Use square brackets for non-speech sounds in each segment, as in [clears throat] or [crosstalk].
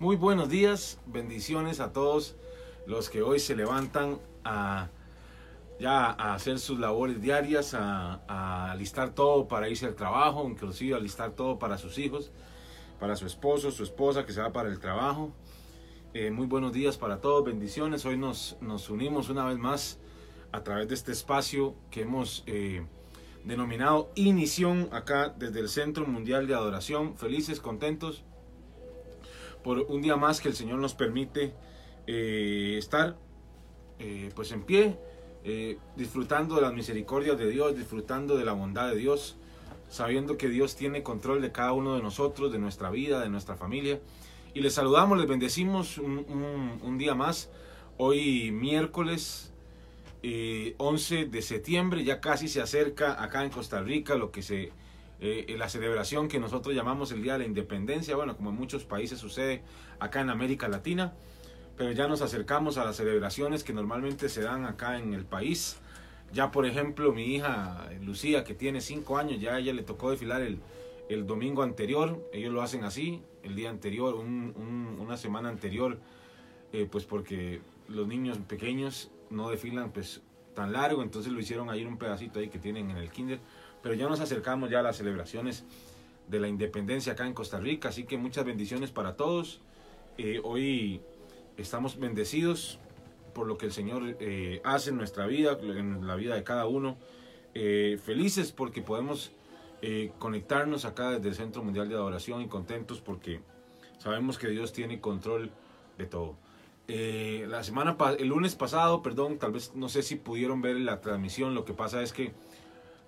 Muy buenos días, bendiciones a todos los que hoy se levantan a ya a hacer sus labores diarias, a, a alistar todo para irse al trabajo, inclusive alistar todo para sus hijos, para su esposo, su esposa que se va para el trabajo. Eh, muy buenos días para todos, bendiciones. Hoy nos, nos unimos una vez más a través de este espacio que hemos eh, denominado Inición acá desde el Centro Mundial de Adoración. Felices, contentos por un día más que el Señor nos permite eh, estar pues en pie, disfrutando de las misericordias de Dios, disfrutando de la bondad de Dios, sabiendo que Dios tiene control de cada uno de nosotros, de nuestra vida, de nuestra familia. Y les saludamos, les bendecimos un, día más. Hoy miércoles 11 eh, de septiembre, ya casi se acerca acá en Costa Rica lo que se eh, la celebración que nosotros llamamos el Día de la Independencia, bueno, como en muchos países sucede acá en América Latina, pero ya nos acercamos a las celebraciones que normalmente se dan acá en el país. Ya, por ejemplo, mi hija Lucía, que tiene 5 años, ya a ella le tocó desfilar el, el domingo anterior, ellos lo hacen así, el día anterior, una semana anterior, eh, pues porque los niños pequeños no desfilan pues tan largo, entonces lo hicieron ahí un pedacito ahí que tienen en el kinder, pero ya nos acercamos ya a las celebraciones de la independencia acá en Costa Rica, así que muchas bendiciones para todos. Eh, hoy estamos bendecidos por lo que el Señor eh, hace en nuestra vida, en la vida de cada uno. felices porque podemos eh, conectarnos acá desde el Centro Mundial de Adoración y contentos porque sabemos que Dios tiene control de todo. Eh, la semana el lunes pasado, perdón, tal vez no sé si pudieron ver la transmisión, lo que pasa es que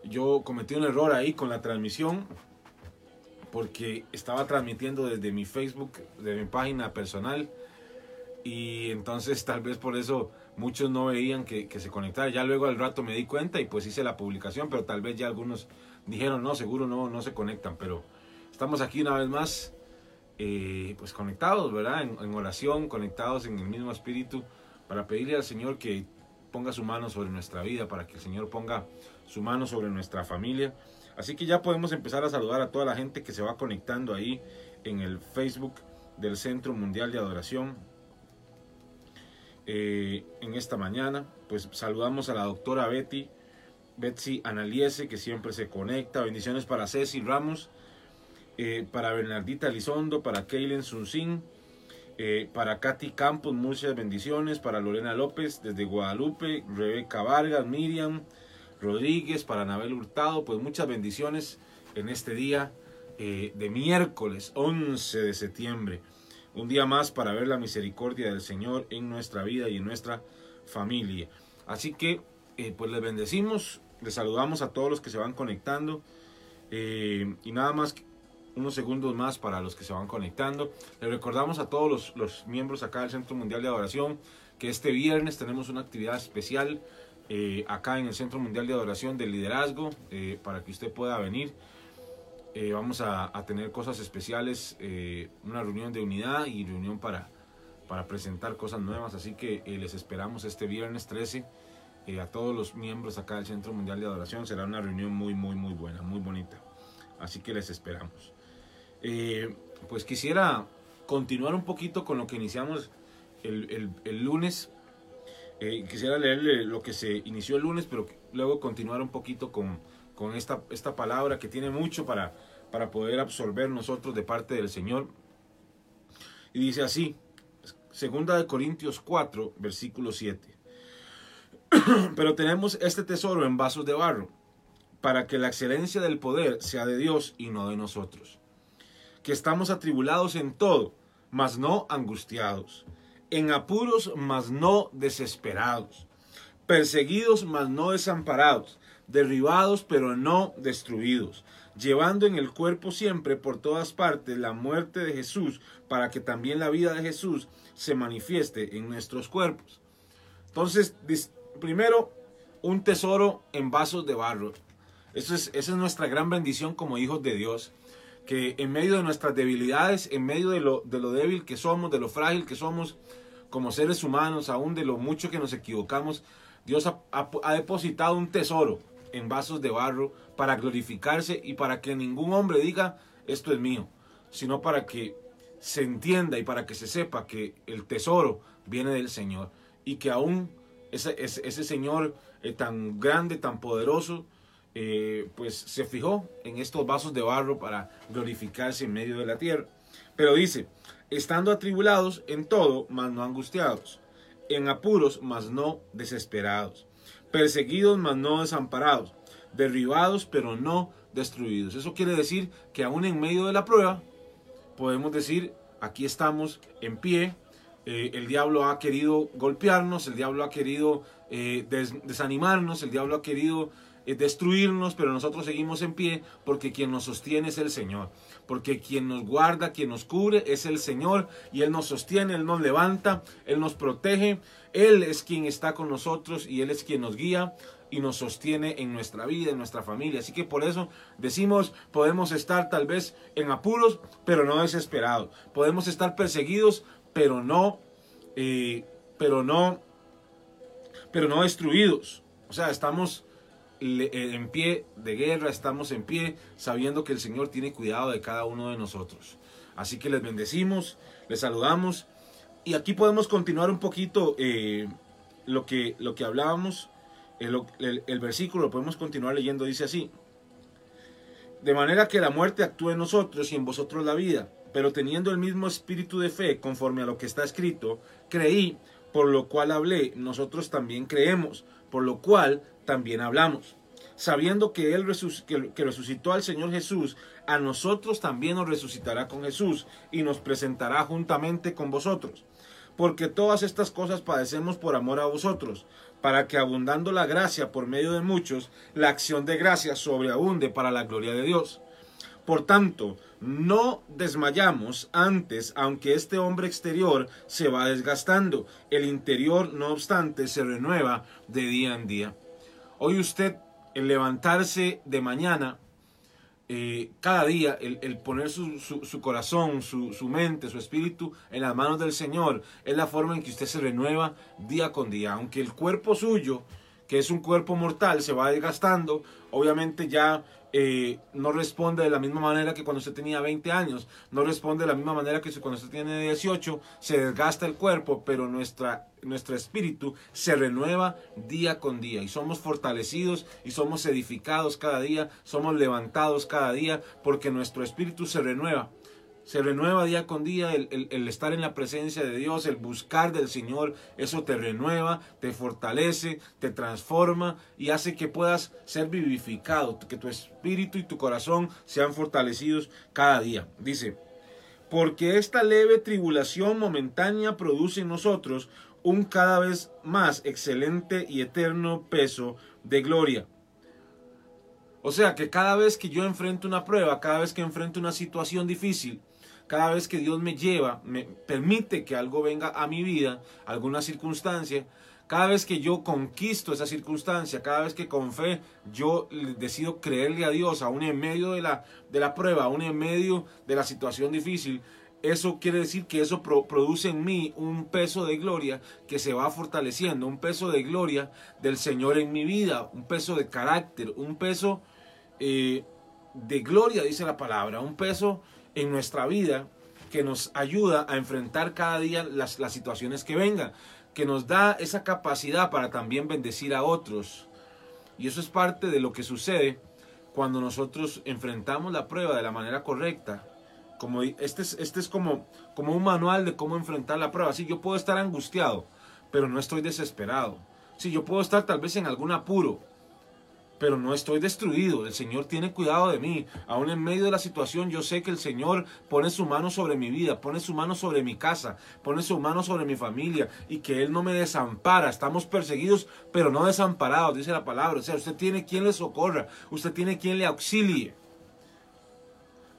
yo cometí un error ahí con la transmisión porque estaba transmitiendo desde mi Facebook, de mi página personal y entonces tal vez por eso muchos no veían que, se conectara. Ya luego al rato me di cuenta y pues hice la publicación, pero tal vez ya algunos dijeron, no, seguro no, no se conectan, pero estamos aquí una vez más, eh, pues conectados, ¿verdad? En, oración, conectados en el mismo espíritu, para pedirle al Señor que ponga su mano sobre nuestra vida, para que el Señor ponga su mano sobre nuestra familia. Así que ya podemos empezar a saludar a toda la gente que se va conectando ahí en el Facebook del Centro Mundial de Adoración. Eh, en esta mañana, pues saludamos a la doctora Betty Betsy Analiese, que siempre se conecta. Bendiciones para Ceci Ramos, eh, para Bernardita Lizondo, para Keilen Sunsin, eh, para Katy Campos, muchas bendiciones. Para Lorena López, desde Guadalupe, Rebeca Vargas, Miriam Rodríguez, para Anabel Hurtado, pues muchas bendiciones en este día eh, de miércoles 11 de septiembre. Un día más para ver la misericordia del Señor en nuestra vida y en nuestra familia. Así que, pues les bendecimos les saludamos a todos los que se van conectando. Eh, y nada más, unos segundos más para los que se van conectando. Les recordamos a todos los, miembros acá del Centro Mundial de Adoración que este viernes tenemos una actividad especial eh, acá en el Centro Mundial de Adoración del Liderazgo eh, para que usted pueda venir. vamos a, tener cosas especiales, una reunión de unidad y reunión para, para presentar cosas nuevas. Así que les esperamos este viernes 13 a todos los miembros acá del Centro Mundial de Adoración. Será una reunión muy, muy, muy buena, muy bonita. Así que les esperamos. Eh, pues quisiera continuar un poquito con lo que iniciamos el, lunes. Eh, quisiera leerle lo que se inició el lunes, pero luego continuar un poquito con, con esta, esta palabra que tiene mucho para, para poder absorber nosotros de parte del Señor. Y dice así, segunda de Corintios 4, versículo 7. [clears throat] Pero tenemos este tesoro en vasos de barro, para que la excelencia del poder sea de Dios y no de nosotros. Que estamos atribulados en todo, mas no angustiados, en apuros, mas no desesperados, perseguidos, mas no desamparados, derribados, pero no destruidos, llevando en el cuerpo siempre por todas partes la muerte de Jesús, para que también la vida de Jesús se manifieste en nuestros cuerpos. Entonces, primero, un tesoro en vasos de barro. Eso es, esa es nuestra gran bendición como hijos de Dios. Que en medio de nuestras debilidades, en medio de lo, de lo débil que somos, de lo frágil que somos como seres humanos, aún de lo mucho que nos equivocamos, Dios ha, depositado un tesoro en vasos de barro para glorificarse y para que ningún hombre diga esto es mío, sino para que se entienda y para que se sepa que el tesoro viene del Señor y que aún ese, ese, Señor eh, tan grande, tan poderoso, eh, pues se fijó en estos vasos de barro para glorificarse en medio de la tierra. Pero dice, estando atribulados en todo, mas no angustiados, en apuros, mas no desesperados, perseguidos, mas no desamparados, derribados, pero no destruidos. Eso quiere decir que aún en medio de la prueba, podemos decir, aquí estamos en pie, eh, el diablo ha querido golpearnos, el diablo ha querido eh, desanimarnos, el diablo ha querido destruirnos, pero nosotros seguimos en pie porque quien nos sostiene es el Señor, porque quien nos guarda, quien nos cubre es el Señor y Él nos sostiene, Él nos levanta, Él nos protege, Él es quien está con nosotros y Él es quien nos guía y nos sostiene en nuestra vida, en nuestra familia. Así que por eso decimos, podemos estar tal vez en apuros, pero no desesperados. Podemos estar perseguidos, pero no, eh, pero no, pero no destruidos. O sea, estamos eh, en pie de guerra, estamos en pie sabiendo que el Señor tiene cuidado de cada uno de nosotros. Así que les bendecimos, les saludamos y aquí podemos continuar un poquito eh, lo, que, lo que hablábamos. El, el, versículo lo podemos continuar leyendo, dice así. De manera que la muerte actúe en nosotros y en vosotros la vida, pero teniendo el mismo espíritu de fe conforme a lo que está escrito, creí, por lo cual hablé, nosotros también creemos, por lo cual también hablamos. Sabiendo que Él que resucitó al Señor Jesús, a nosotros también nos resucitará con Jesús y nos presentará juntamente con vosotros. Porque todas estas cosas padecemos por amor a vosotros, para que abundando la gracia por medio de muchos, la acción de gracia sobreabunde para la gloria de Dios. Por tanto, no desmayamos antes, aunque este hombre exterior se va desgastando, el interior, no obstante, se renueva de día en día. Hoy usted, el levantarse de mañana, eh, cada día, el, poner su, corazón, su, su, mente, su espíritu en las manos del Señor, es la forma en que usted se renueva día con día. Aunque el cuerpo suyo, que es un cuerpo mortal, se va desgastando, obviamente ya eh, no responde de la misma manera que cuando usted tenía 20 años, no responde de la misma manera que cuando usted tiene 18, se desgasta el cuerpo, pero nuestra, nuestro espíritu se renueva día con día y somos fortalecidos y somos edificados cada día, somos levantados cada día porque nuestro espíritu se renueva se renueva día con día el, estar en la presencia de Dios, el buscar del Señor, eso te renueva, te fortalece, te transforma y hace que puedas ser vivificado, que tu espíritu y tu corazón sean fortalecidos cada día. Dice, porque esta leve tribulación momentánea produce en nosotros un cada vez más excelente y eterno peso de gloria. O sea que cada vez que yo enfrento una prueba, cada vez que enfrento una situación difícil, cada vez que Dios me lleva, me permite que algo venga a mi vida, alguna circunstancia, cada vez que yo conquisto esa circunstancia, cada vez que con fe yo decido creerle a Dios, aún en medio de la, de la prueba, aún en medio de la situación difícil, eso quiere decir que eso produce en mí un peso de gloria que se va fortaleciendo, un peso de gloria del Señor en mi vida, un peso de carácter, un peso eh, de gloria, dice la palabra, un peso en nuestra vida que nos ayuda a enfrentar cada día las, las situaciones que vengan, que nos da esa capacidad para también bendecir a otros. Y eso es parte de lo que sucede cuando nosotros enfrentamos la prueba de la manera correcta. Como este es, este es como, como un manual de cómo enfrentar la prueba. Sí, yo puedo estar angustiado, pero no estoy desesperado. Sí, yo puedo estar tal vez en algún apuro, pero no estoy destruido. El Señor tiene cuidado de mí. Aún en medio de la situación yo sé que el Señor pone su mano sobre mi vida, pone su mano sobre mi casa, pone su mano sobre mi familia y que Él no me desampara. Estamos perseguidos, pero no desamparados, dice la palabra. O sea, usted tiene quien le socorra, usted tiene quien le auxilie.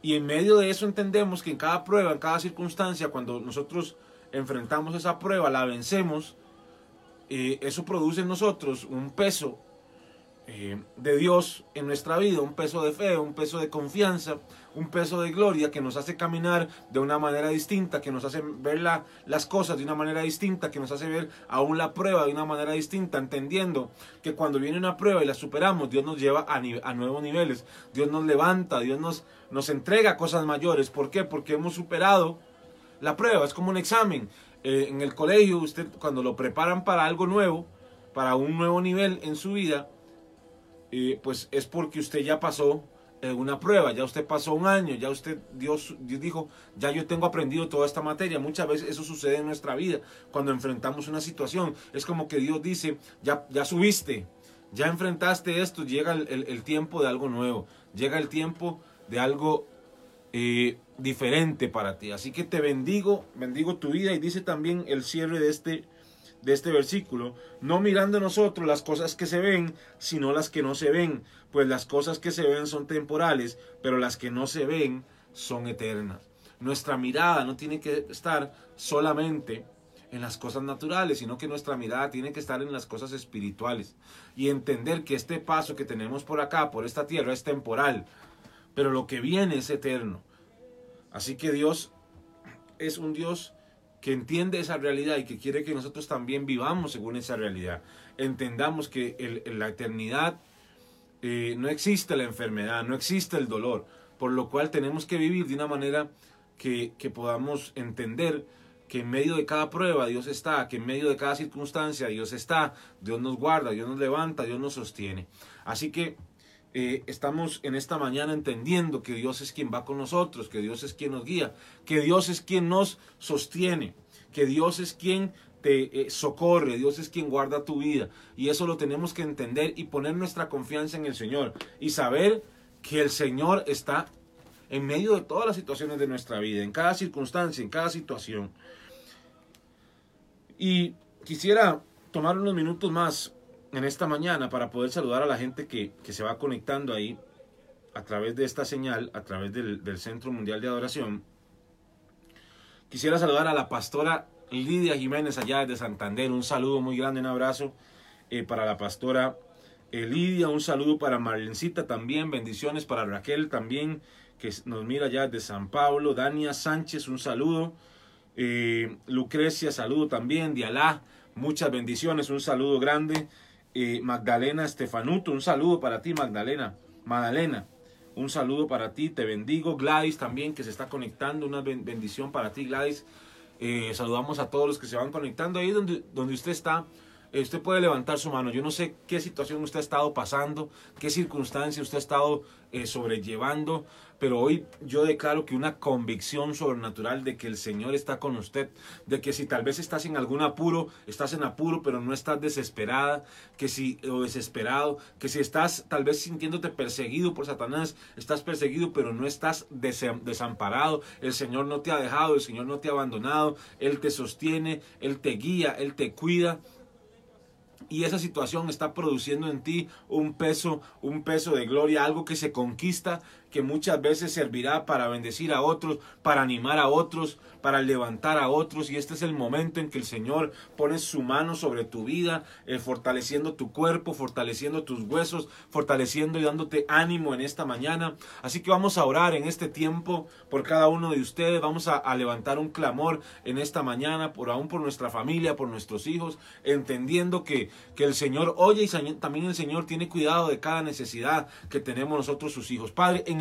Y en medio de eso entendemos que en cada prueba, en cada circunstancia, cuando nosotros enfrentamos esa prueba, la vencemos, eh, eso produce en nosotros un peso eh, de Dios en nuestra vida, un peso de fe, un peso de confianza, un peso de gloria que nos hace caminar de una manera distinta, que nos hace ver las cosas de una manera distinta, que nos hace ver aún la prueba de una manera distinta, entendiendo que cuando viene una prueba y la superamos, Dios nos lleva a, nuevos niveles, Dios nos levanta, Dios nos, nos entrega cosas mayores. ¿Por qué? Porque hemos superado la prueba, es como un examen. Eh, en el colegio, usted cuando lo preparan para algo nuevo, para un nuevo nivel en su vida, pues es porque usted ya pasó eh, una prueba, ya usted pasó un año, ya usted, Dios, Dios dijo, ya yo tengo aprendido toda esta materia. Muchas veces eso sucede en nuestra vida cuando enfrentamos una situación. Es como que Dios dice, ya, ya subiste, ya enfrentaste esto, llega el, tiempo de algo nuevo, llega el tiempo de algo eh, diferente para ti. Así que te bendigo, bendigo tu vida y dice también el cierre de este de este versículo, no mirando nosotros las cosas que se ven, sino las que no se ven, pues las cosas que se ven son temporales, pero las que no se ven son eternas. Nuestra mirada no tiene que estar solamente en las cosas naturales, sino que nuestra mirada tiene que estar en las cosas espirituales y entender que este paso que tenemos por acá, por esta tierra, es temporal, pero lo que viene es eterno. Así que Dios es un Dios que entiende esa realidad y que quiere que nosotros también vivamos según esa realidad. Entendamos que en la eternidad eh, no existe la enfermedad, no existe el dolor, por lo cual tenemos que vivir de una manera que, que podamos entender que en medio de cada prueba Dios está, que en medio de cada circunstancia Dios está, Dios nos guarda, Dios nos levanta, Dios nos sostiene. Así que eh, estamos en esta mañana entendiendo que Dios es quien va con nosotros, que Dios es quien nos guía, que Dios es quien nos sostiene, que Dios es quien te eh, socorre, Dios es quien guarda tu vida. Y eso lo tenemos que entender y poner nuestra confianza en el Señor y saber que el Señor está en medio de todas las situaciones de nuestra vida, en cada circunstancia, en cada situación. Y quisiera tomar unos minutos más en esta mañana para poder saludar a la gente que, se va conectando ahí a través de esta señal, a través del, Centro Mundial de Adoración. Quisiera saludar a la pastora Lidia Jiménez allá de Santander. Un saludo muy grande, un abrazo eh, para la pastora eh, Lidia. Un saludo para Marlencita también. Bendiciones para Raquel también, que nos mira allá de San Pablo. Dania Sánchez, un saludo. Eh, Lucrecia, saludo también. Dialá, muchas bendiciones. Un saludo grande. Magdalena Estefanuto, un saludo para ti, Magdalena. Magdalena, un saludo para ti, te bendigo. Gladys también, que se está conectando, una bendición para ti, Gladys. Eh, saludamos a todos los que se van conectando ahí donde, donde usted está. Usted puede levantar su mano. Yo no sé qué situación usted ha estado pasando, qué circunstancia usted ha estado eh, sobrellevando, pero hoy yo declaro que una convicción sobrenatural de que el Señor está con usted, de que si tal vez estás en algún apuro, estás en apuro, pero no estás desesperada, que si o desesperado, que si estás tal vez sintiéndote perseguido por Satanás, estás perseguido, pero no estás desamparado, el Señor no te ha dejado, el Señor no te ha abandonado, Él te sostiene, Él te guía, Él te cuida y esa situación está produciendo en ti un peso, un peso de gloria, algo que se conquista, que muchas veces servirá para bendecir a otros, para animar a otros, para levantar a otros. Y este es el momento en que el Señor pone su mano sobre tu vida, eh, fortaleciendo tu cuerpo, fortaleciendo tus huesos, fortaleciendo y dándote ánimo en esta mañana. Así que vamos a orar en este tiempo por cada uno de ustedes. Vamos a, levantar un clamor en esta mañana, por aún por nuestra familia, por nuestros hijos, entendiendo que, que el Señor oye y también el Señor tiene cuidado de cada necesidad que tenemos nosotros sus hijos. Padre, en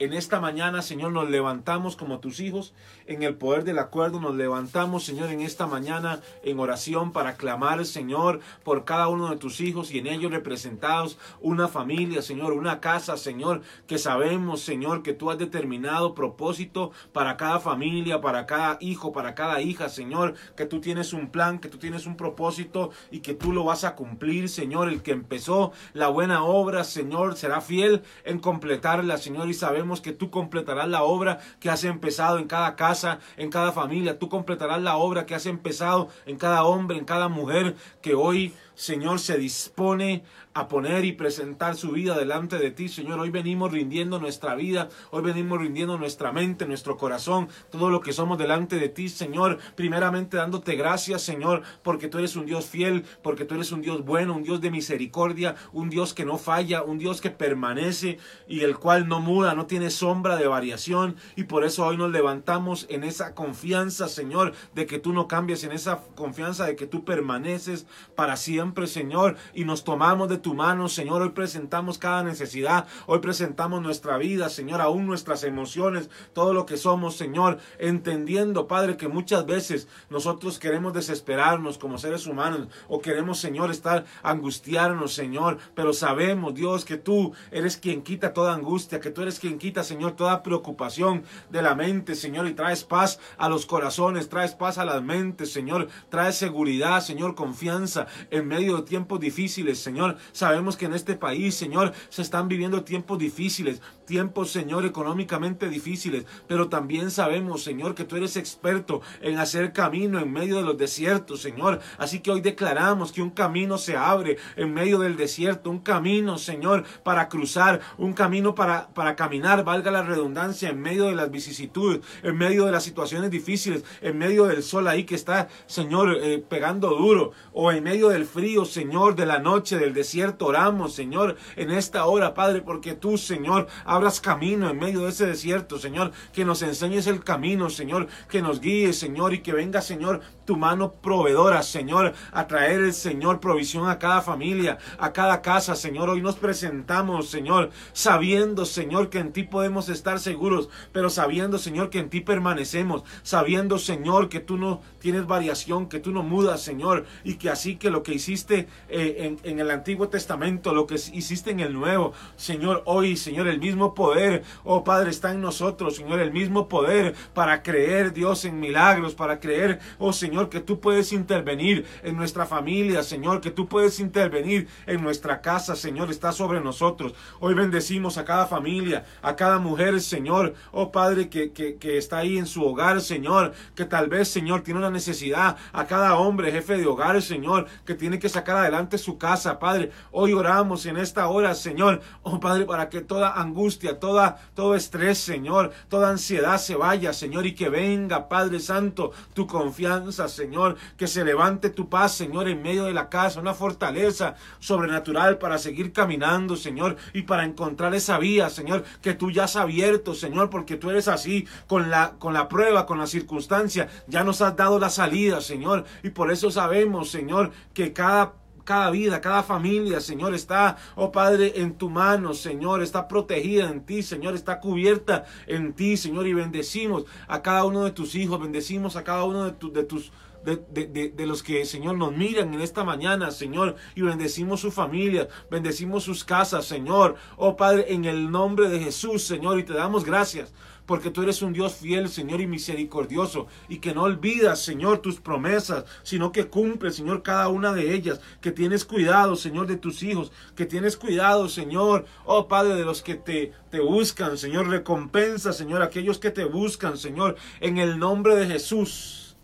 En esta mañana, Señor, nos levantamos como tus hijos en el poder del acuerdo. Nos levantamos, Señor, en esta mañana en oración para clamar, Señor, por cada uno de tus hijos y en ellos representados una familia, Señor, una casa, Señor, que sabemos, Señor, que tú has determinado propósito para cada familia, para cada hijo, para cada hija, Señor, que tú tienes un plan, que tú tienes un propósito y que tú lo vas a cumplir, Señor. El que empezó la buena obra, Señor, será fiel en completarla, Señor, y sabemos que tú completarás la obra que has empezado en cada casa, en cada familia. Tú completarás la obra que has empezado en cada hombre, en cada mujer que hoy, Señor, se dispone a poner y presentar su vida delante de ti, Señor. Hoy venimos rindiendo nuestra vida, hoy venimos rindiendo nuestra mente, nuestro corazón, todo lo que somos delante de ti, Señor. Primeramente dándote gracias, Señor, porque tú eres un Dios fiel, porque tú eres un Dios bueno, un Dios de misericordia, un Dios que no falla, un Dios que permanece y el cual no muda, no tiene sombra de variación. Y por eso hoy nos levantamos en esa confianza, Señor, de que tú no cambies, en esa confianza de que tú permaneces para siempre siempre, Señor, y nos tomamos de tu mano, Señor. Hoy presentamos cada necesidad, hoy presentamos nuestra vida, Señor, aún nuestras emociones, todo lo que somos, Señor, entendiendo, Padre, que muchas veces nosotros queremos desesperarnos como seres humanos o queremos, Señor, estar angustiarnos, Señor, pero sabemos, Dios, que tú eres quien quita toda angustia, que tú eres quien quita, Señor, toda preocupación de la mente, Señor, y traes paz a los corazones, traes paz a las mentes, Señor, traes seguridad, Señor, confianza en medio de tiempos difíciles, Señor. Sabemos que en este país, Señor, se están viviendo tiempos difíciles, tiempos, Señor, económicamente difíciles, pero también sabemos, Señor, que tú eres experto en hacer camino en medio de los desiertos, Señor. Así que hoy declaramos que un camino se abre en medio del desierto, un camino, Señor, para cruzar, un camino para, para caminar, valga la redundancia, en medio de las vicisitudes, en medio de las situaciones difíciles, en medio del sol ahí que está, Señor, eh, pegando duro, o en medio del frío, Señor, de la noche, del desierto, oramos, Señor, en esta hora, Padre, porque tú, Señor, abras camino en medio de ese desierto, Señor, que nos enseñes el camino, Señor, que nos guíes, Señor, y que venga, Señor, tu mano proveedora, Señor, a traer el Señor provisión a cada familia, a cada casa, Señor. Hoy nos presentamos, Señor, sabiendo, Señor, que en ti podemos estar seguros, pero sabiendo, Señor, que en ti permanecemos, sabiendo, Señor, que tú no tienes variación, que tú no mudas, Señor, y que así que lo que hiciste eh, en, en el Antiguo Testamento, lo que hiciste en el Nuevo, Señor, hoy, Señor, el mismo poder, oh Padre, está en nosotros, Señor, el mismo poder para creer, Dios, en milagros, para creer, oh Señor, que tú puedes intervenir en nuestra familia, Señor, que tú puedes intervenir en nuestra casa, Señor, está sobre nosotros. Hoy bendecimos a cada familia, a cada mujer, Señor, oh Padre, que, que, que está ahí en su hogar, Señor, que tal vez, Señor, tiene una necesidad, a cada hombre, jefe de hogar, Señor, que tiene que sacar adelante su casa, Padre. Hoy oramos en esta hora, Señor, oh Padre, para que toda angustia, toda, todo estrés, Señor, toda ansiedad se vaya, Señor, y que venga, Padre Santo, tu confianza, Señor, que se levante tu paz, Señor, en medio de la casa, una fortaleza sobrenatural para seguir caminando, Señor, y para encontrar esa vía, Señor, que tú ya has abierto, Señor, porque tú eres así, con la, con la prueba, con la circunstancia, ya nos has dado la salida, Señor, y por eso sabemos, Señor, que cada cada vida, cada familia, Señor, está, oh Padre, en tu mano, Señor, está protegida en ti, Señor, está cubierta en ti, Señor, y bendecimos a cada uno de tus hijos, bendecimos a cada uno de, de tus de, de, los que, Señor, nos miran en esta mañana, Señor, y bendecimos su familia, bendecimos sus casas, Señor. Oh Padre, en el nombre de Jesús, Señor, y te damos gracias porque tú eres un Dios fiel, Señor, y misericordioso, y que no olvidas, Señor, tus promesas, sino que cumples, Señor, cada una de ellas, que tienes cuidado, Señor, de tus hijos, que tienes cuidado, Señor, oh Padre, de los que te, te buscan, Señor, recompensa, Señor, aquellos que te buscan, Señor, en el nombre de Jesús.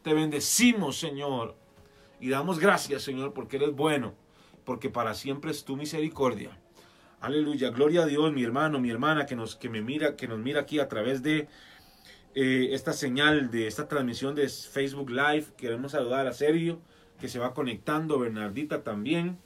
Te bendecimos, Señor, y damos gracias, Señor, porque eres bueno, porque para siempre es tu misericordia. Aleluya, gloria a Dios, mi hermano, mi hermana que nos que me mira, que nos mira aquí a través de eh, esta señal de esta transmisión de Facebook Live. Queremos saludar a Sergio que se va conectando, Bernardita también.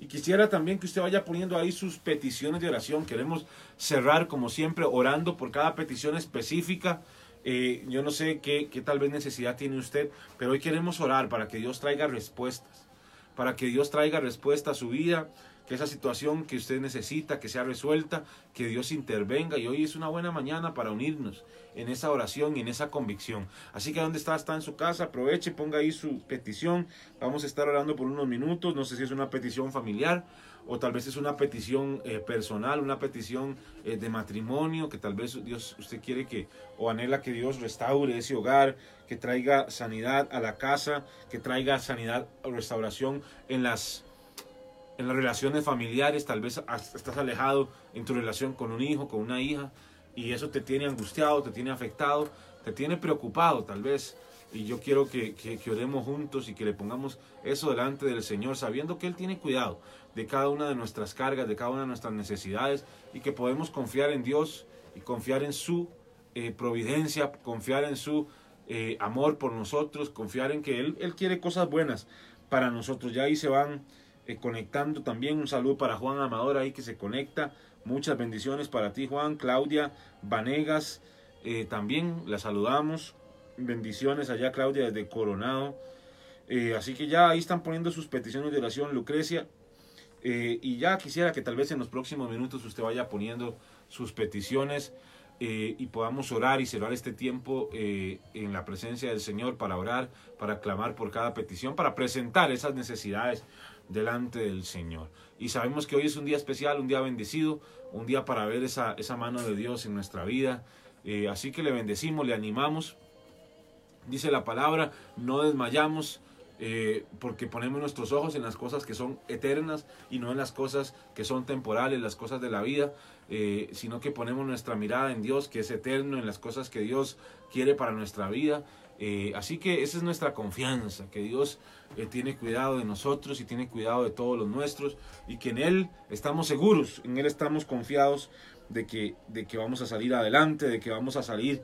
Y quisiera también que usted vaya poniendo ahí sus peticiones de oración. Queremos cerrar, como siempre, orando por cada petición específica. Eh, yo no sé qué, qué tal vez necesidad tiene usted, pero hoy queremos orar para que Dios traiga respuestas, para que Dios traiga respuesta a su vida, que esa situación que usted necesita, que sea resuelta, que Dios intervenga. Y hoy es una buena mañana para unirnos en esa oración y en esa convicción. Así que donde está, está en su casa, aproveche, ponga ahí su petición. Vamos a estar orando por unos minutos. No sé si es una petición familiar o tal vez es una petición eh, personal, una petición eh, de matrimonio, que tal vez Dios, usted quiere que, o anhela que Dios restaure ese hogar, que traiga sanidad a la casa, que traiga sanidad o restauración en las en las relaciones familiares, tal vez estás alejado en tu relación con un hijo, con una hija, y eso te tiene angustiado, te tiene afectado, te tiene preocupado tal vez. Y yo quiero que, que, oremos juntos y que le pongamos eso delante del Señor, sabiendo que Él tiene cuidado de cada una de nuestras cargas, de cada una de nuestras necesidades, y que podemos confiar en Dios y confiar en su eh, providencia, confiar en su eh, amor por nosotros, confiar en que Él, Él quiere cosas buenas para nosotros. Ya ahí se van eh, conectando también. Un saludo para Juan Amador ahí que se conecta. Muchas bendiciones para ti, Juan. Claudia Vanegas, eh, también la saludamos. Bendiciones allá, Claudia, desde Coronado. Eh, así que ya ahí están poniendo sus peticiones de oración, Lucrecia. Y ya quisiera que tal vez en los próximos minutos usted vaya poniendo sus peticiones y podamos orar y cerrar este tiempo en la presencia del Señor para orar, para clamar por cada petición, para presentar esas necesidades delante del Señor. Y sabemos que hoy es un día especial, un día bendecido, un día para ver esa, esa mano de Dios en nuestra vida. así que le bendecimos, le animamos. Dice la palabra, no desmayamos, eh, porque ponemos nuestros ojos en las cosas que son eternas y no en las cosas que son temporales, las cosas de la vida, eh, sino que ponemos nuestra mirada en Dios, que es eterno, en las cosas que Dios quiere para nuestra vida. Eh, así que esa es nuestra confianza, que Dios tiene cuidado de nosotros y tiene cuidado de todos los nuestros y que en Él estamos seguros, en Él estamos confiados de que, de que vamos a salir adelante, de que vamos a salir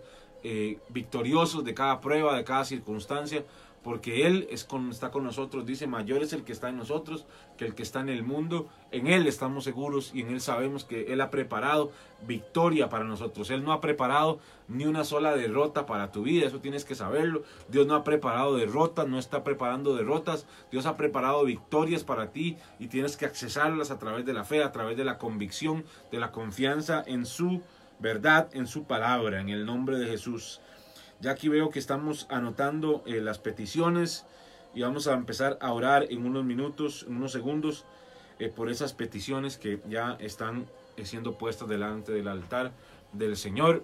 victoriosos de cada prueba, de cada circunstancia, porque Él está con nosotros. Dice, mayor es el que está en nosotros que el que está en el mundo. En Él estamos seguros y en Él sabemos que Él ha preparado victoria para nosotros. Él no ha preparado ni una sola derrota para tu vida, eso tienes que saberlo. Dios no ha preparado derrotas, no está preparando derrotas. Dios ha preparado victorias para ti y tienes que accesarlas a través de la fe, a través de la convicción, de la confianza en su verdad, en su palabra, en el nombre de Jesús. Ya aquí veo que estamos anotando eh, las peticiones y vamos a empezar a orar en unos minutos, en unos segundos, eh, por esas peticiones que ya están eh, siendo puestas delante del altar del Señor.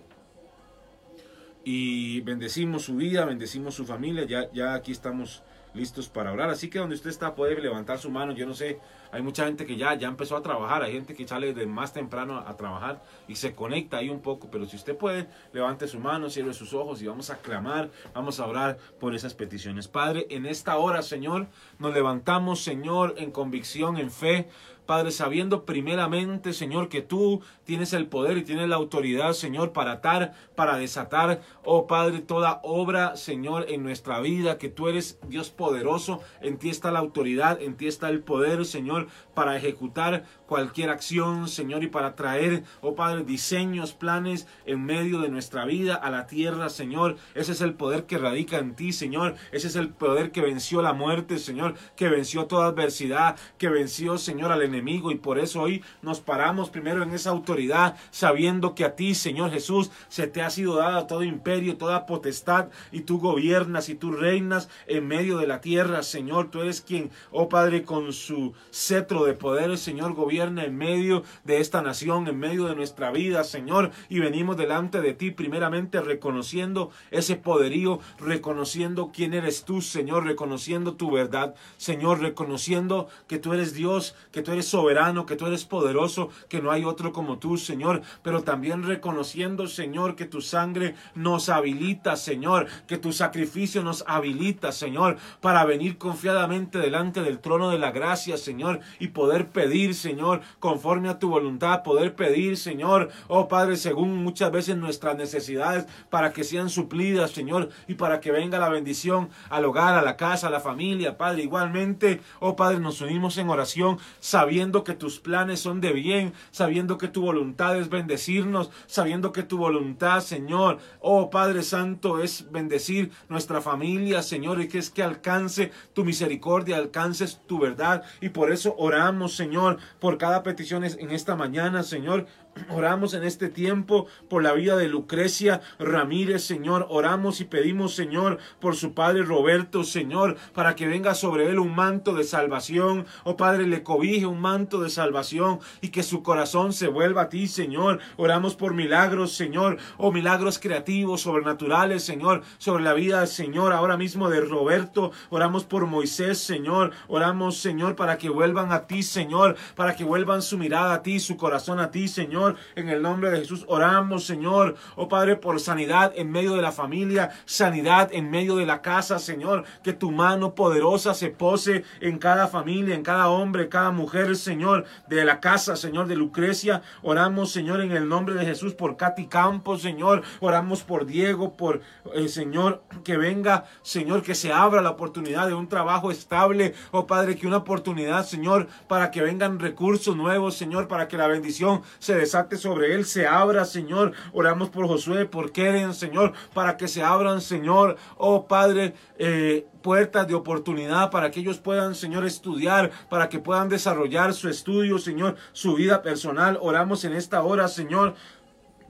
Y bendecimos su vida, bendecimos su familia. Ya, ya aquí estamos listos para orar. Así que donde usted está puede levantar su mano. Yo no sé, hay mucha gente que ya, ya empezó a trabajar. Hay gente que sale de más temprano a, trabajar y se conecta ahí un poco. Pero si usted puede, levante su mano, cierre sus ojos y vamos a clamar, vamos a orar por esas peticiones. Padre, en esta hora, Señor, nos levantamos, Señor, en convicción, en fe Padre, sabiendo primeramente, Señor, que tú tienes el poder y tienes la autoridad, Señor, para atar, para desatar, oh Padre, toda obra, Señor, en nuestra vida, que tú eres Dios poderoso, en ti está la autoridad, en ti está el poder, Señor, para ejecutar cualquier acción, Señor, y para traer, oh Padre, diseños, planes en medio de nuestra vida a la tierra, Señor. Ese es el poder que radica en ti, Señor. Ese es el poder que venció la muerte, Señor, que venció toda adversidad, que venció, Señor, al enemigo. Y por eso hoy nos paramos primero en esa autoridad, sabiendo que a ti, Señor Jesús, se te ha sido dado todo imperio, toda potestad, y tú gobiernas y tú reinas en medio de la tierra, Señor. Tú eres quien, oh Padre, con su cetro de poder, Señor, gobierna en medio de esta nación, en medio de nuestra vida, Señor. Y venimos delante de ti primeramente reconociendo ese poderío, reconociendo quién eres tú, Señor, reconociendo tu verdad, Señor, reconociendo que tú eres Dios, que tú eres soberano, que tú eres poderoso, que no hay otro como tú, Señor. Pero también reconociendo, Señor, que tu sangre nos habilita, Señor, que tu sacrificio nos habilita, Señor, para venir confiadamente delante del trono de la gracia, Señor, y poder pedir, Señor, conforme a tu voluntad, poder pedir, Señor, oh Padre, según muchas veces nuestras necesidades, para que sean suplidas, Señor, y para que venga la bendición al hogar, a la casa, a la familia, Padre. Igualmente, oh Padre, nos unimos en oración, sabiendo que tus planes son de bien, sabiendo que tu voluntad es bendecirnos, sabiendo que tu voluntad, Señor, oh Padre Santo, es bendecir nuestra familia, Señor, y que es que alcance tu misericordia, alcances tu verdad, y por eso oramos, Señor, por cada petición en esta mañana, Señor. Oramos en este tiempo por la vida de Lucrecia Ramírez, Señor. Oramos y pedimos, Señor, por su padre Roberto, Señor, para que venga sobre él un manto de salvación. Oh Padre, le cobije un manto de salvación y que su corazón se vuelva a ti, Señor. Oramos por milagros, Señor. Oh milagros creativos, sobrenaturales, Señor, sobre la vida, Señor, ahora mismo de Roberto. Oramos por Moisés, Señor. Oramos, Señor, para que vuelvan a ti, Señor, para que vuelvan su mirada a ti, su corazón a ti, Señor en el nombre de Jesús oramos, Señor. Oh Padre, por sanidad en medio de la familia, sanidad en medio de la casa, Señor. Que tu mano poderosa se pose en cada familia, en cada hombre, cada mujer, Señor, de la casa, Señor, de Lucrecia. Oramos, Señor, en el nombre de Jesús por Katy Campos, Señor. Oramos por Diego, por eh, Señor, que venga, Señor, que se abra la oportunidad de un trabajo estable, oh Padre, que una oportunidad, Señor, para que vengan recursos nuevos, Señor, para que la bendición se sobre él, se abra, Señor. Oramos por Josué, por Keren, Señor, para que se abran, Señor, oh Padre, eh, puertas de oportunidad para que ellos puedan, Señor, estudiar, para que puedan desarrollar su estudio, Señor, su vida personal. Oramos en esta hora, Señor,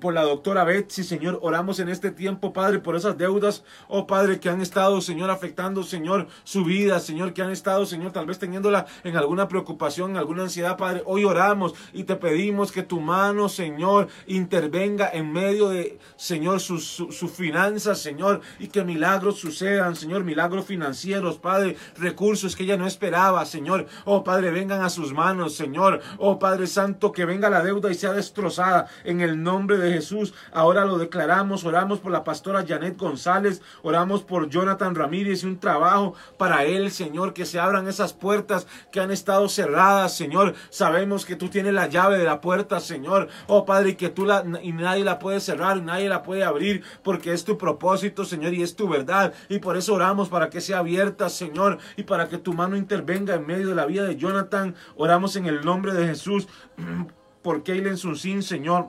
por la doctora Betsy, Señor. Oramos en este tiempo, Padre, por esas deudas, oh Padre, que han estado, Señor, afectando, Señor, su vida, Señor, que han estado, Señor, tal vez teniéndola en alguna preocupación, en alguna ansiedad, Padre. Hoy oramos y te pedimos que tu mano, Señor, intervenga en medio de, Señor, sus su, finanzas, Señor, y que milagros sucedan, Señor, milagros financieros, Padre, recursos que ella no esperaba, Señor. Oh Padre, vengan a sus manos, Señor. Oh Padre Santo, que venga la deuda y sea destrozada en el nombre de Jesús. Ahora lo declaramos, oramos por la pastora Janet González, oramos por Jonathan Ramírez y un trabajo para él, Señor, que se abran esas puertas que han estado cerradas, Señor. Sabemos que tú tienes la llave de la puerta, Señor. Oh Padre, y que tú la y nadie la puede cerrar, nadie la puede abrir, porque es tu propósito, Señor, y es tu verdad. Y por eso oramos para que sea abierta, Señor, y para que tu mano intervenga en medio de la vida de Jonathan. Oramos en el nombre de Jesús [clears throat] por Kaylen Sunsin, Señor.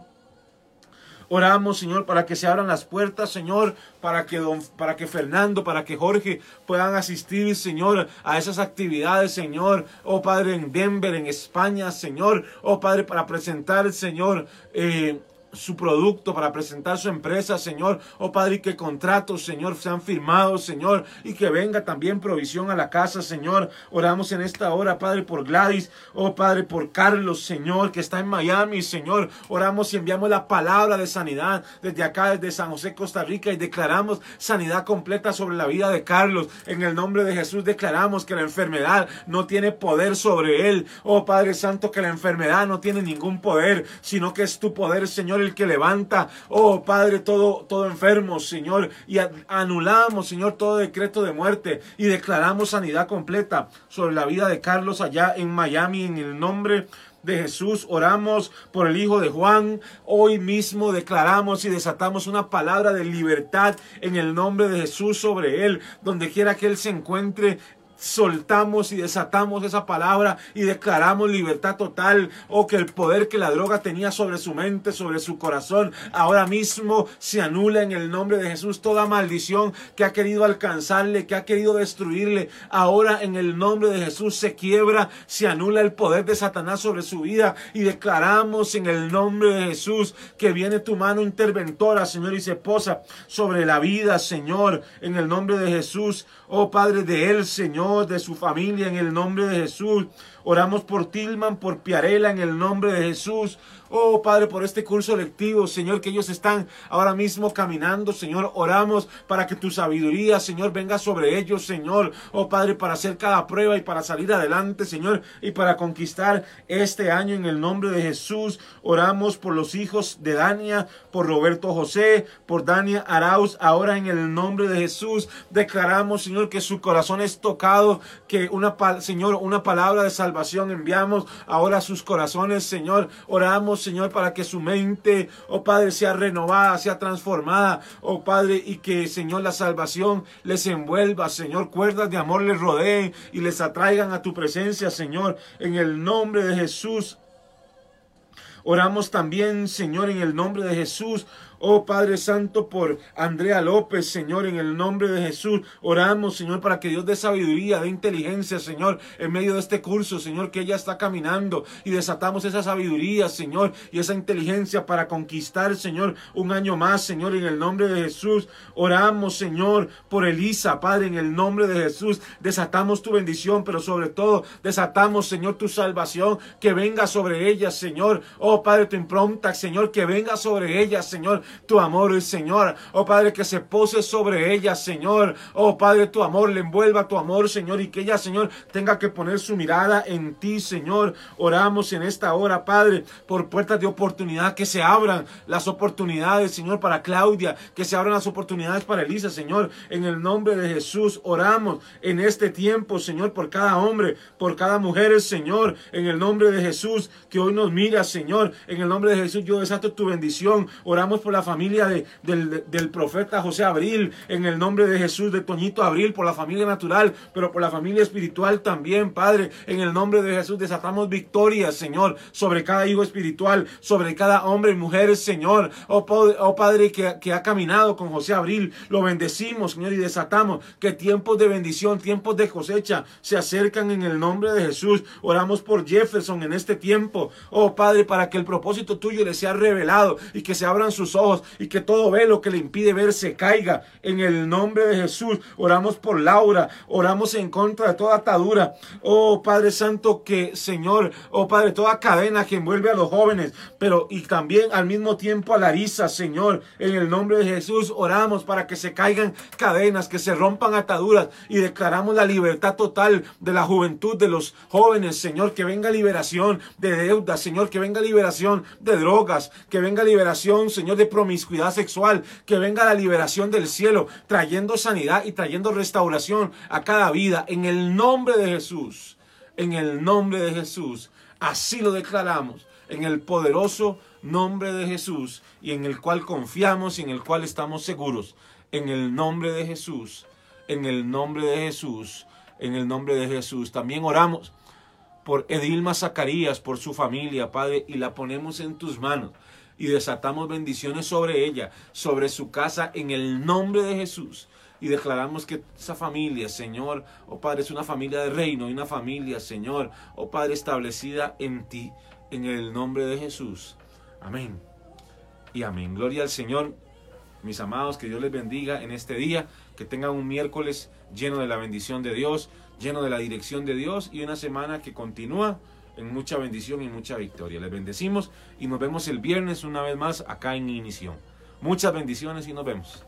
Oramos, Señor, para que se abran las puertas, Señor, para que, don, para que Fernando, para que Jorge puedan asistir, Señor, a esas actividades, Señor. Oh Padre, en Denver, en España, Señor. Oh Padre, para presentar, Señor, eh, su producto, para presentar su empresa, Señor. Oh Padre, que contratos, Señor, sean firmados, Señor, y que venga también provisión a la casa, Señor. Oramos en esta hora, Padre, por Gladys, oh Padre, por Carlos, Señor, que está en Miami, Señor. Oramos y enviamos la palabra de sanidad desde acá, desde San José, Costa Rica, y declaramos sanidad completa sobre la vida de Carlos. En el nombre de Jesús declaramos que la enfermedad no tiene poder sobre él. Oh Padre Santo, que la enfermedad no tiene ningún poder, sino que es tu poder, Señor el que levanta, oh Padre, todo, todo enfermo, Señor, y anulamos, Señor, todo decreto de muerte y declaramos sanidad completa sobre la vida de Carlos allá en Miami en el nombre de Jesús. Oramos por el Hijo de Juan. Hoy mismo declaramos y desatamos una palabra de libertad en el nombre de Jesús sobre él. Donde quiera que él se encuentre, soltamos y desatamos esa palabra y declaramos libertad total. O oh, que el poder que la droga tenía sobre su mente, sobre su corazón, ahora mismo se anula en el nombre de Jesús. Toda maldición que ha querido alcanzarle, que ha querido destruirle, ahora en el nombre de Jesús se quiebra, se anula el poder de Satanás sobre su vida. Y declaramos en el nombre de Jesús que viene tu mano interventora, Señor, y se posa sobre la vida, Señor, en el nombre de Jesús, oh Padre de él, Señor de su familia, en el nombre de Jesús. Oramos por Tilman, por Piarela, en el nombre de Jesús. Oh Padre, por este curso lectivo, Señor, que ellos están ahora mismo caminando, Señor. Oramos para que tu sabiduría, Señor, venga sobre ellos, Señor. Oh Padre, para hacer cada prueba y para salir adelante, Señor, y para conquistar este año en el nombre de Jesús. Oramos por los hijos de Dania, por Roberto José, por Dania Arauz. Ahora en el nombre de Jesús declaramos, Señor, que su corazón es tocado, que una, Señor, una palabra de salvación enviamos ahora a sus corazones, Señor. Oramos Señor, para que su mente, oh Padre, sea renovada, sea transformada, oh Padre, y que, Señor, la salvación les envuelva, Señor, cuerdas de amor les rodeen y les atraigan a tu presencia, Señor, en el nombre de Jesús. Oramos también, Señor, en el nombre de Jesús, Oh Padre Santo, por Andrea López, Señor, en el nombre de Jesús, oramos, Señor, para que Dios dé sabiduría, dé inteligencia, Señor, en medio de este curso, Señor, que ella está caminando y desatamos esa sabiduría, Señor, y esa inteligencia para conquistar, Señor, un año más, Señor, en el nombre de Jesús. Oramos, Señor, por Elisa, Padre, en el nombre de Jesús. Desatamos tu bendición, pero sobre todo desatamos, Señor, tu salvación, que venga sobre ella, Señor. Oh Padre, tu impronta, Señor, que venga sobre ella, Señor tu amor, Señor. Oh Padre, que se pose sobre ella, Señor. Oh Padre, tu amor le envuelva tu amor, Señor, y que ella, Señor, tenga que poner su mirada en ti, Señor. Oramos en esta hora, Padre, por puertas de oportunidad, que se abran las oportunidades, Señor, para Claudia, que se abran las oportunidades para Elisa, Señor. En el nombre de Jesús, oramos en este tiempo, Señor, por cada hombre, por cada mujer, Señor, en el nombre de Jesús, que hoy nos mira, Señor. En el nombre de Jesús, yo desato tu bendición. Oramos por la familia de, del, del profeta José Abril, en el nombre de Jesús, de Toñito Abril, por la familia natural, pero por la familia espiritual también, Padre, en el nombre de Jesús, desatamos victorias, Señor, sobre cada hijo espiritual, sobre cada hombre y mujer, Señor, oh, oh Padre, que, que ha caminado con José Abril, lo bendecimos, Señor, y desatamos que tiempos de bendición, tiempos de cosecha se acercan en el nombre de Jesús. Oramos por Jefferson en este tiempo, oh Padre, para que el propósito tuyo le sea revelado y que se abran sus y que todo velo que le impide ver se caiga en el nombre de Jesús. Oramos por Laura, oramos en contra de toda atadura. Oh Padre Santo, que Señor, oh Padre, toda cadena que envuelve a los jóvenes, pero y también al mismo tiempo a Larisa, Señor, en el nombre de Jesús, oramos para que se caigan cadenas, que se rompan ataduras y declaramos la libertad total de la juventud, de los jóvenes, Señor, que venga liberación de deudas, Señor, que venga liberación de drogas, que venga liberación, Señor, de promiscuidad sexual, que venga la liberación del cielo, trayendo sanidad y trayendo restauración a cada vida, en el nombre de Jesús, en el nombre de Jesús, así lo declaramos, en el poderoso nombre de Jesús y en el cual confiamos y en el cual estamos seguros, en el nombre de Jesús, en el nombre de Jesús, en el nombre de Jesús. También oramos por Edilma Zacarías, por su familia, Padre, y la ponemos en tus manos y desatamos bendiciones sobre ella, sobre su casa, en el nombre de Jesús. Y declaramos que esa familia, Señor, oh Padre, es una familia de reino y una familia, Señor, oh Padre, establecida en ti, en el nombre de Jesús. Amén. Y amén. Gloria al Señor. Mis amados, que Dios les bendiga en este día, que tengan un miércoles lleno de la bendición de Dios, lleno de la dirección de Dios y una semana que continúa en mucha bendición y mucha victoria. Les bendecimos y nos vemos el viernes una vez más acá en Inición. Muchas bendiciones y nos vemos.